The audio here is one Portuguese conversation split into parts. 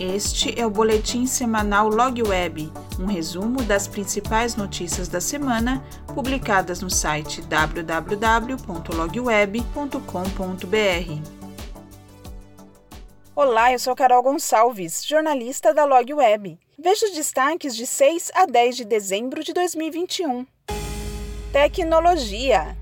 Este é o boletim semanal Log Web, um resumo das principais notícias da semana publicadas no site www.logweb.com.br. Olá, eu sou Carol Gonçalves, jornalista da Log Web. Veja os destaques de 6 a 10 de dezembro de 2021. Tecnologia.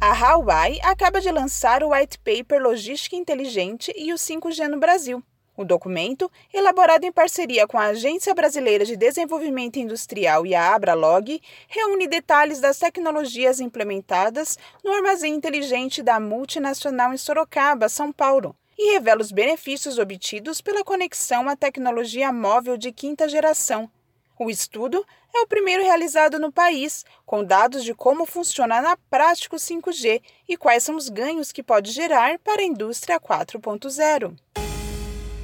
A Huawei acaba de lançar o White Paper Logística Inteligente e o 5G no Brasil. O documento, elaborado em parceria com a Agência Brasileira de Desenvolvimento Industrial e a Abralog, reúne detalhes das tecnologias implementadas no armazém inteligente da multinacional em Sorocaba, São Paulo, e revela os benefícios obtidos pela conexão à tecnologia móvel de quinta geração. O estudo é o primeiro realizado no país, com dados de como funciona na prática o 5G e quais são os ganhos que pode gerar para a indústria 4.0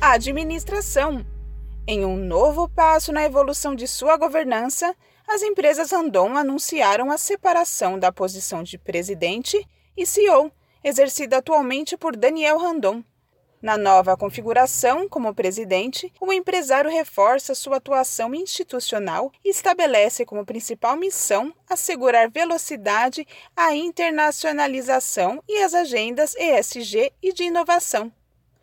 administração. Em um novo passo na evolução de sua governança, as empresas Randon anunciaram a separação da posição de presidente e CEO, exercida atualmente por Daniel Randon. Na nova configuração, como presidente, o empresário reforça sua atuação institucional e estabelece como principal missão assegurar velocidade à internacionalização e as agendas ESG e de inovação.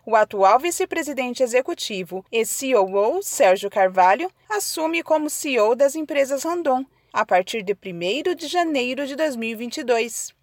O atual vice-presidente executivo e COO, Sérgio Carvalho, assume como CEO das empresas Randon a partir de 1 de janeiro de 2022.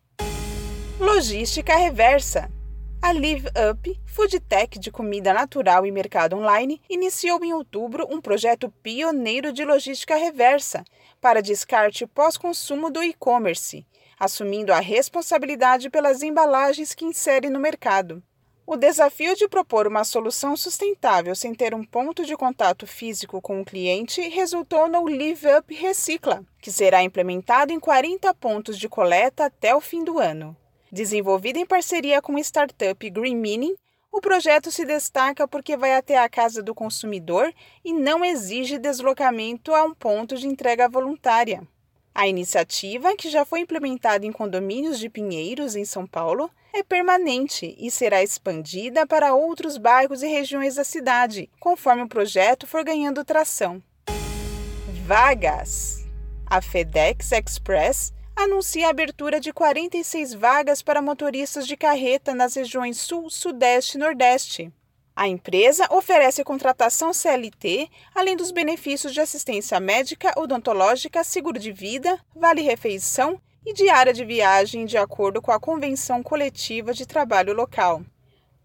Logística reversa. A Live Up, food tech de comida natural e mercado online, iniciou em outubro um projeto pioneiro de logística reversa para descarte pós-consumo do e-commerce, assumindo a responsabilidade pelas embalagens que insere no mercado. O desafio de propor uma solução sustentável sem ter um ponto de contato físico com o cliente resultou no Live Up Recicla, que será implementado em 40 pontos de coleta até o fim do ano. Desenvolvido em parceria com a startup Green Mining, o projeto se destaca porque vai até a casa do consumidor e não exige deslocamento a um ponto de entrega voluntária. A iniciativa, que já foi implementada em condomínios de Pinheiros, em São Paulo, é permanente e será expandida para outros bairros e regiões da cidade, conforme o projeto for ganhando tração. Vagas: A FedEx Express anuncia a abertura de 46 vagas para motoristas de carreta nas regiões Sul, Sudeste e Nordeste. A empresa oferece contratação CLT, além dos benefícios de assistência médica, odontológica, seguro de vida, vale-refeição e diária de viagem de acordo com a Convenção Coletiva de Trabalho Local.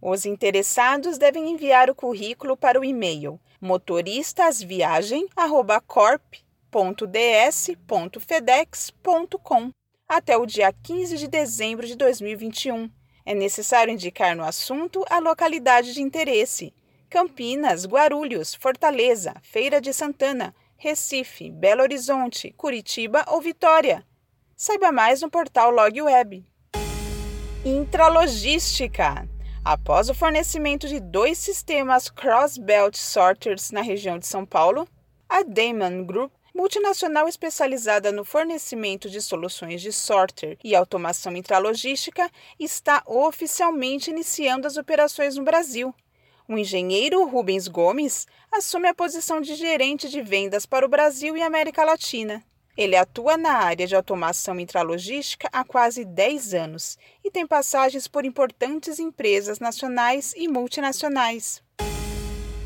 Os interessados devem enviar o currículo para o e-mail motoristasviagem@corp.ds.fedex.com até o dia 15 de dezembro de 2021. É necessário indicar no assunto a localidade de interesse: Campinas, Guarulhos, Fortaleza, Feira de Santana, Recife, Belo Horizonte, Curitiba ou Vitória. Saiba mais no portal LogWeb. Intralogística. Após o fornecimento de dois sistemas Cross-Belt Sorters na região de São Paulo, a Damon Group, multinacional especializada no fornecimento de soluções de sorter e automação intralogística, está oficialmente iniciando as operações no Brasil. O engenheiro Rubens Gomes assume a posição de gerente de vendas para o Brasil e América Latina. Ele atua na área de automação intralogística há quase 10 anos e tem passagens por importantes empresas nacionais e multinacionais.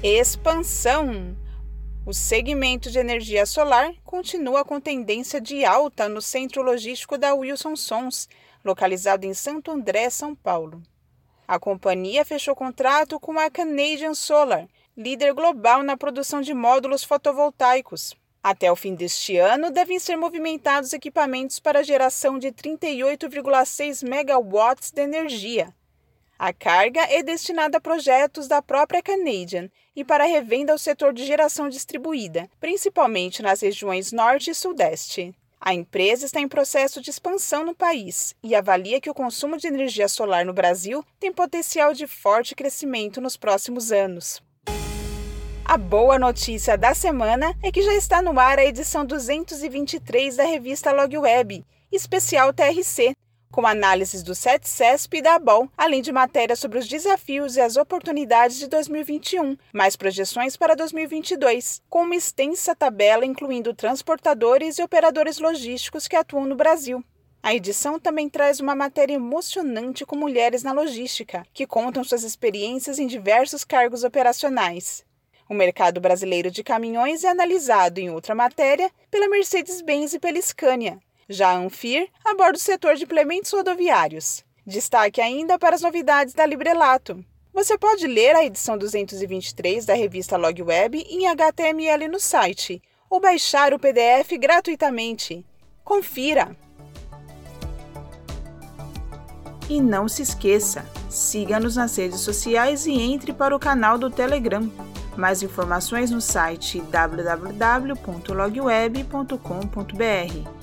Expansão. O segmento de energia solar continua com tendência de alta no centro logístico da Wilson Sons, localizado em Santo André, São Paulo. A companhia fechou contrato com a Canadian Solar, líder global na produção de módulos fotovoltaicos, até o fim deste ano, devem ser movimentados equipamentos para geração de 38,6 megawatts de energia. A carga é destinada a projetos da própria Canadian e para revenda ao setor de geração distribuída, principalmente nas regiões Norte e Sudeste. A empresa está em processo de expansão no país e avalia que o consumo de energia solar no Brasil tem potencial de forte crescimento nos próximos anos. A boa notícia da semana é que já está no ar a edição 223 da revista Log Web, especial TRC, com análises do CETCESP e da ABOL, além de matérias sobre os desafios e as oportunidades de 2021, mais projeções para 2022, com uma extensa tabela incluindo transportadores e operadores logísticos que atuam no Brasil. A edição também traz uma matéria emocionante com mulheres na logística, que contam suas experiências em diversos cargos operacionais. O mercado brasileiro de caminhões é analisado em outra matéria pela Mercedes-Benz e pela Scania, já a Anfir aborda o setor de implementos rodoviários. Destaque ainda para as novidades da Librelato. Você pode ler a edição 223 da revista Log Web em HTML no site ou baixar o PDF gratuitamente. Confira! E não se esqueça, siga-nos nas redes sociais e entre para o canal do Telegram. Mais informações no site www.logweb.com.br.